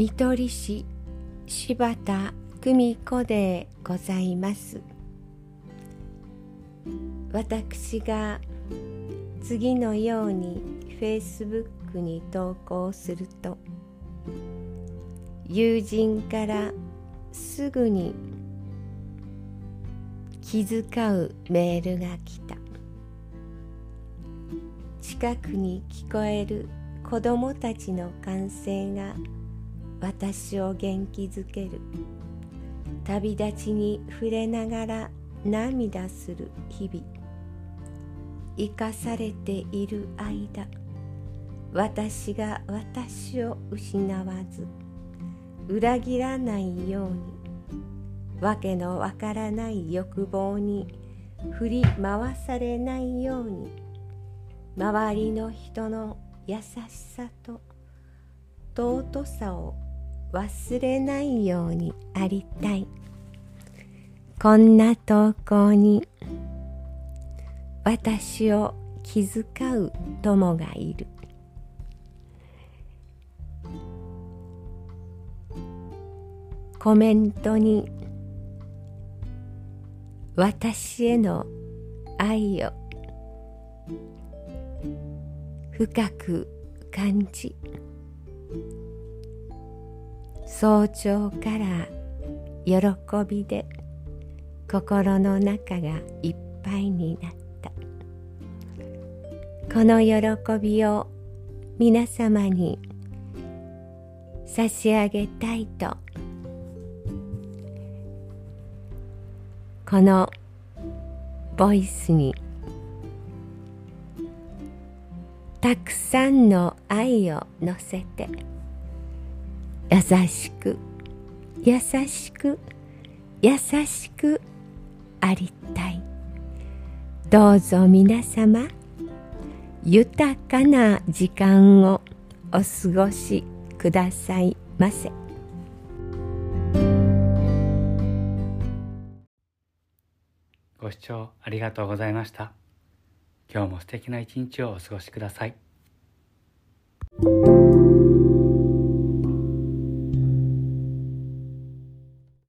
見取り師柴田久美子でございます。私が次のように Facebook に投稿すると友人からすぐに気遣うメールが来た。近くに聞こえる子供たちの歓声が私を元気づける。旅立ちに触れながら涙する日々。生かされている間私が私を失わず裏切らないようにわけのわからない欲望に振り回されないように周りの人の優しさと尊さを忘れないようにありたい。こんな投稿に私を気遣う友がいる。コメントに私への愛を深く感じ。早朝から喜びで心の中がいっぱいになった。この喜びを皆様に差し上げたいとこのボイスにたくさんの愛を乗せて優しく優しく優しくありたい。どうぞ皆様豊かな時間をお過ごしくださいませ。ご視聴ありがとうございました。今日も素敵な一日をお過ごしください。